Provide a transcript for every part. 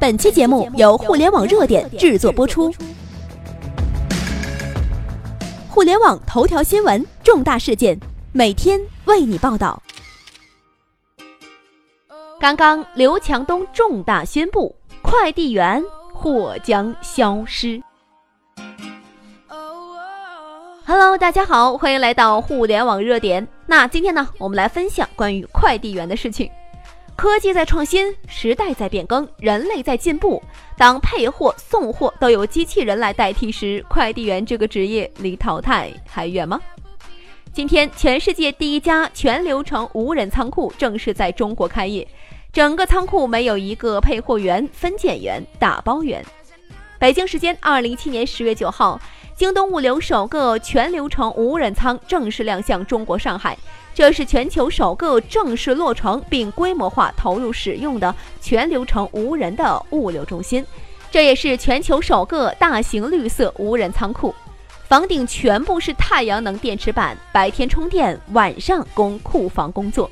本期节目由互联网热点制作播出。互联网头条新闻，重大事件，每天为你报道。刚刚，刘强东重大宣布，快递员或将消失。Hello，大家好，欢迎来到互联网热点。那今天呢，我们来分享关于快递员的事情。科技在创新，时代在变更，人类在进步。当配货、送货都由机器人来代替时，快递员这个职业离淘汰还远吗？今天，全世界第一家全流程无人仓库正式在中国开业。整个仓库没有一个配货员、分拣员、打包员。北京时间二零一七年十月九号。京东物流首个全流程无人仓正式亮相中国上海，这是全球首个正式落成并规模化投入使用的全流程无人的物流中心，这也是全球首个大型绿色无人仓库，房顶全部是太阳能电池板，白天充电，晚上供库房工作。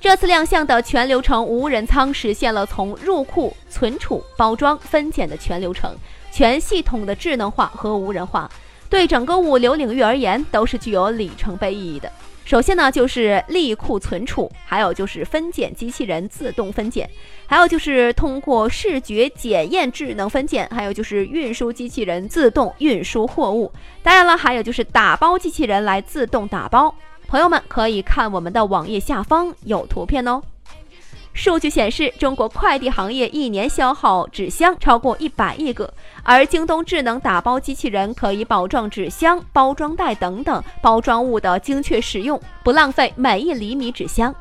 这次亮相的全流程无人仓实现了从入库、存储、包装、分拣的全流程。全系统的智能化和无人化，对整个物流领域而言都是具有里程碑意义的。首先呢，就是立库存储，还有就是分拣机器人自动分拣，还有就是通过视觉检验智能分拣，还有就是运输机器人自动运输货物。当然了，还有就是打包机器人来自动打包。朋友们可以看我们的网页下方有图片哦。数据显示，中国快递行业一年消耗纸箱超过一百亿个，而京东智能打包机器人可以保证纸箱、包装袋等等包装物的精确使用，不浪费每一厘米纸箱。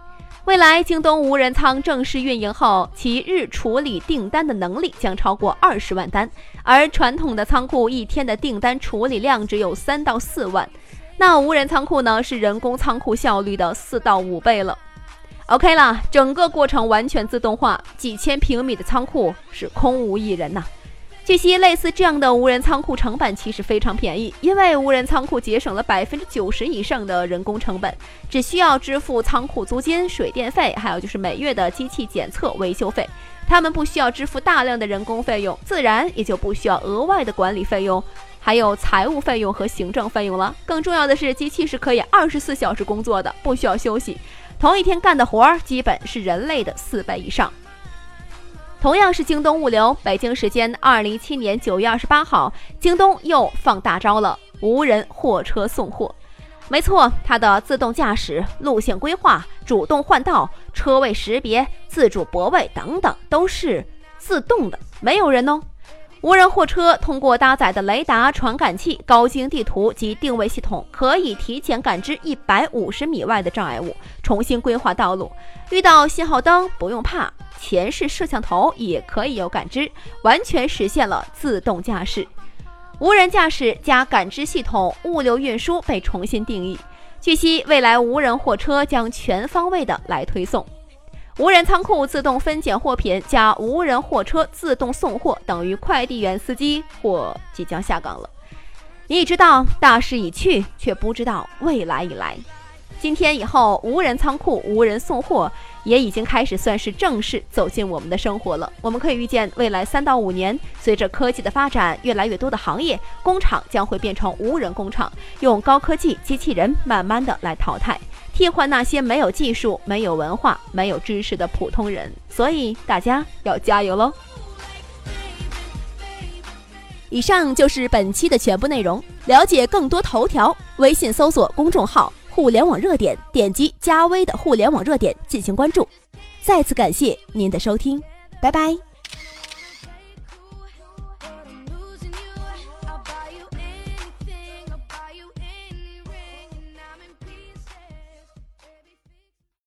未来，京东无人仓正式运营后，其日处理订单的能力将超过二十万单，而传统的仓库一天的订单处理量只有三到四万，那无人仓库呢，是人工仓库效率的四到五倍了。OK 了，整个过程完全自动化，几千平米的仓库是空无一人呐。据悉，类似这样的无人仓库成本其实非常便宜，因为无人仓库节省了百分之九十以上的人工成本，只需要支付仓库租金、水电费，还有就是每月的机器检测维修费。他们不需要支付大量的人工费用，自然也就不需要额外的管理费用，还有财务费用和行政费用了。更重要的是，机器是可以二十四小时工作的，不需要休息。同一天干的活儿基本是人类的四倍以上。同样是京东物流，北京时间二零一七年九月二十八号，京东又放大招了，无人货车送货。没错，它的自动驾驶、路线规划、主动换道、车位识别、自主泊位等等都是自动的，没有人哦。无人货车通过搭载的雷达传感器、高精地图及定位系统，可以提前感知一百五十米外的障碍物，重新规划道路。遇到信号灯不用怕，前视摄像头也可以有感知，完全实现了自动驾驶。无人驾驶加感知系统，物流运输被重新定义。据悉，未来无人货车将全方位的来推送。无人仓库自动分拣货品加无人货车自动送货，等于快递员司机或即将下岗了。你知道大势已去，却不知道未来已来。今天以后，无人仓库、无人送货也已经开始算是正式走进我们的生活了。我们可以预见，未来三到五年，随着科技的发展，越来越多的行业工厂将会变成无人工厂，用高科技机器人慢慢的来淘汰。替换那些没有技术、没有文化、没有知识的普通人，所以大家要加油喽！以上就是本期的全部内容。了解更多头条，微信搜索公众号“互联网热点”，点击加微的“互联网热点”进行关注。再次感谢您的收听，拜拜。